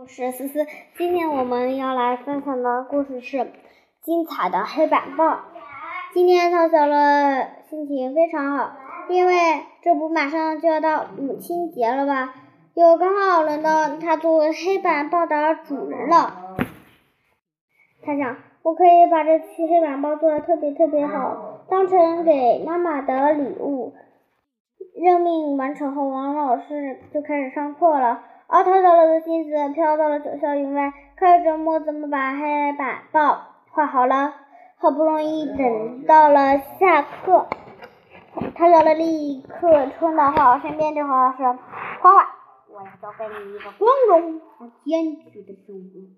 我是思思，今天我们要来分享的故事是精彩的黑板报。今天陶小乐心情非常好，因为这不马上就要到母亲节了吧？又刚好轮到他做黑板报的主人了。他想，我可以把这期黑板报做的特别特别好，当成给妈妈的礼物。任命完成后，王老师就开始上课了。而陶小乐的心思飘到了九霄云外，开始琢磨怎么把黑板报画好了。好不容易等到了下课，陶小乐立刻冲到画老师身边，对画老师：“画画，我要交给你一个光荣而艰巨的任务。”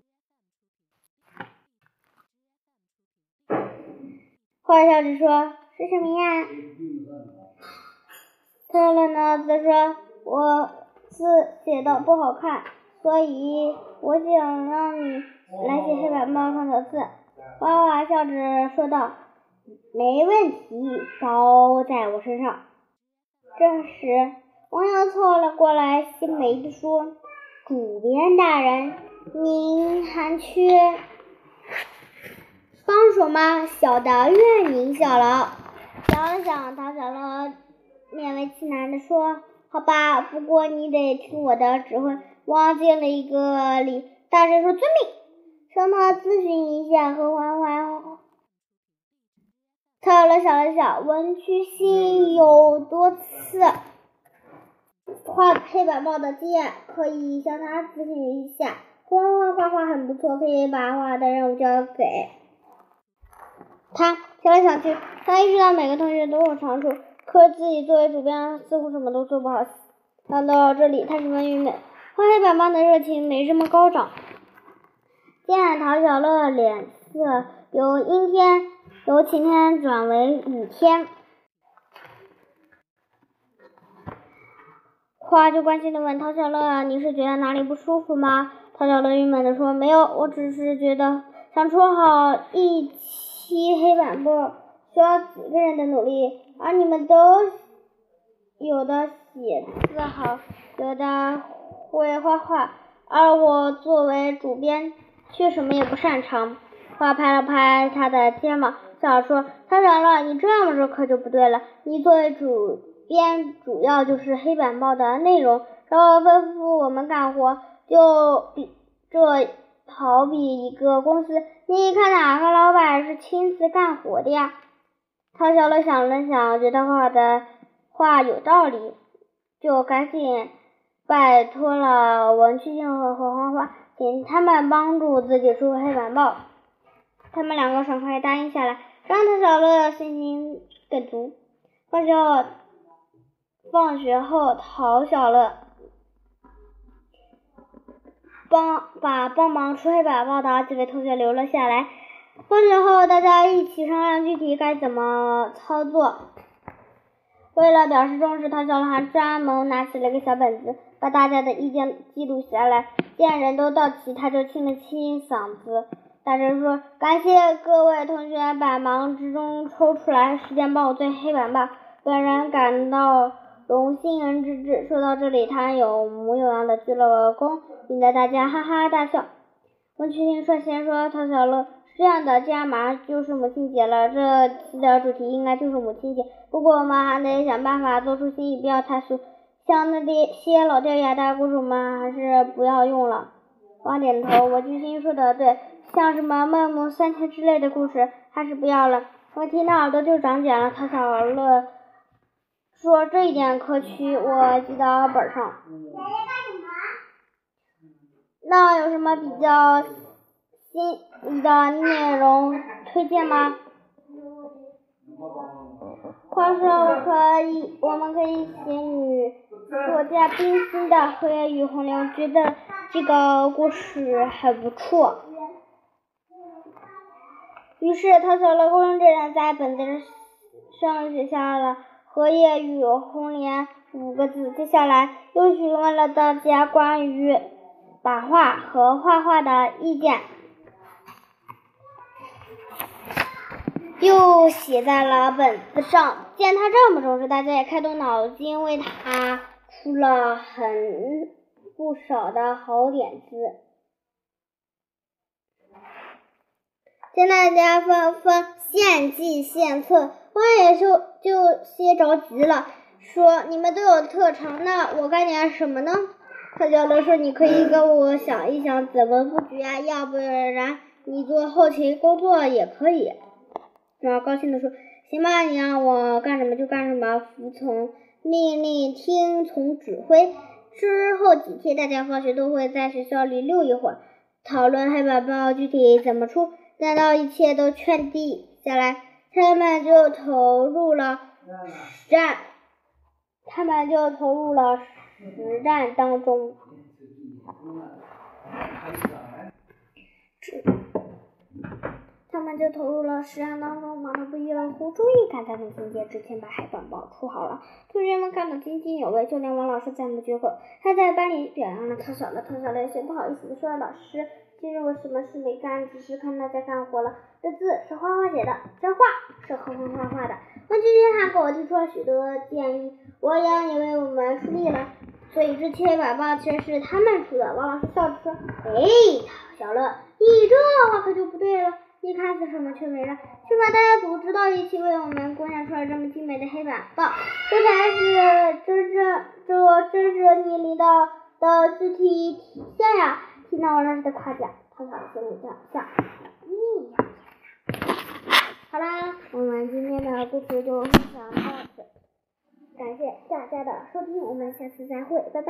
画笑着说：“是什么呀？”陶小乐呢则说：“我。”字写的不好看，所以我想让你来写黑板报上的字。花花笑着说道：“没问题，包在我身上。”这时，王瑶凑了过来，心梅的说：“主编大人，您还缺帮手吗？小的愿您效劳。”想了想，唐小乐勉为其难的说。好吧，不过你得听我的指挥。忘记了一个礼，大声说遵命。让他咨询一下和欢欢。他了想了想，文曲星有多次画黑板报的经验，可以向他咨询一下。欢欢画画很不错，可以把画的任务交给他。想来想去，他意识到每个同学都有长处。可自己作为主编，似乎什么都做不好。想到这里，他十分郁闷。画黑板报的热情没这么高涨。见陶小乐脸色由阴天由晴天转为雨天，花就关心的问陶小乐：“你是觉得哪里不舒服吗？”陶小乐郁闷的说：“没有，我只是觉得想出好一期黑板报需要几个人的努力。”而你们都有的写字好，有的会画画，而我作为主编却什么也不擅长。花拍了拍他的肩膀，笑着说：“他长了，你这么说可就不对了。你作为主编，主要就是黑板报的内容，然后吩咐我们干活，就比这好比一个公司，你看哪个老板是亲自干活的呀？”陶小乐想了想，觉得画的话有道理，就赶紧拜托了文曲星和何花花，请他们帮助自己出黑板报。他们两个爽快答应下来，让陶小乐信心更足。放学后，放学后，陶小乐帮把帮忙出黑板报的几位同学留了下来。放学后，大家一起商量具体该怎么操作。为了表示重视，唐小乐还专门拿起了一个小本子，把大家的意见记录下来。见人都到齐，他就清了清嗓子，大声说：“感谢各位同学百忙之中抽出来时间帮我做黑板报，本人感到荣幸之至。”说到这里，他有模有样的鞠了个躬，引得大家哈哈大笑。温曲星率先说：“唐小乐。”这样的，既然马上就是母亲节了，这期的主题应该就是母亲节。不过我们还得想办法做出新意，不要太俗。像那些老掉牙的故事，我们还是不要用了。王点头，我居心说的对，像什么孟母三迁之类的故事，还是不要了。我听到耳朵就长茧了。他小乐说这一点可取，我记到本上。那有什么比较？新的内容推荐吗？话说我可以，我们可以写女作家冰心的《荷叶与红莲》，觉得这个故事很不错。于是他小乐公认真在本子上写下了“荷叶与红莲”五个字。接下来又询问了大家关于版画和画画的意见。又写在了本子上。见他这么重视，大家也开动脑筋，为他出了很不少的好点子。见大家纷纷献计献策，望野秀就些着急了，说：「你们都有特长，那我干点什么呢？」可娇乐说：「你可以跟我想一想怎么布局啊，要不然……」你做后勤工作也可以。”然后高兴的说：“行吧，你让我干什么就干什么，服从命令，听从指挥。”之后几天，大家放学都会在学校里溜一会儿，讨论黑板报具体怎么出。等到一切都确定下来，他们就投入了实战。他们就投入了实战当中。他们就投入了实验当中，忙得不亦乐乎。终于赶在母亲节之前把海报出好了，同学们看得津津有味，就连王老师赞不绝口。他在班里表扬了特小乐，特小乐有些不好意思的说：“老师，今日我什么事没干，只是看大家干活了。这字是花花写的，这画是何欢画画的。王今天还给我提出了许多建议，我阳也为我们出力了。所以这些海报全是他们出的。”王老师笑着说：“哎，陶小乐，你这可就不对了。”一开始什么却没了，去把大家组织到一起，为我们贡献出了这么精美的黑板报，这才是真正这真是你领导的具体体现呀！听到老师的夸奖，他小心里这样想。好啦，我们今天的故事就分享到此，感谢大家的收听，我们下次再会，拜拜。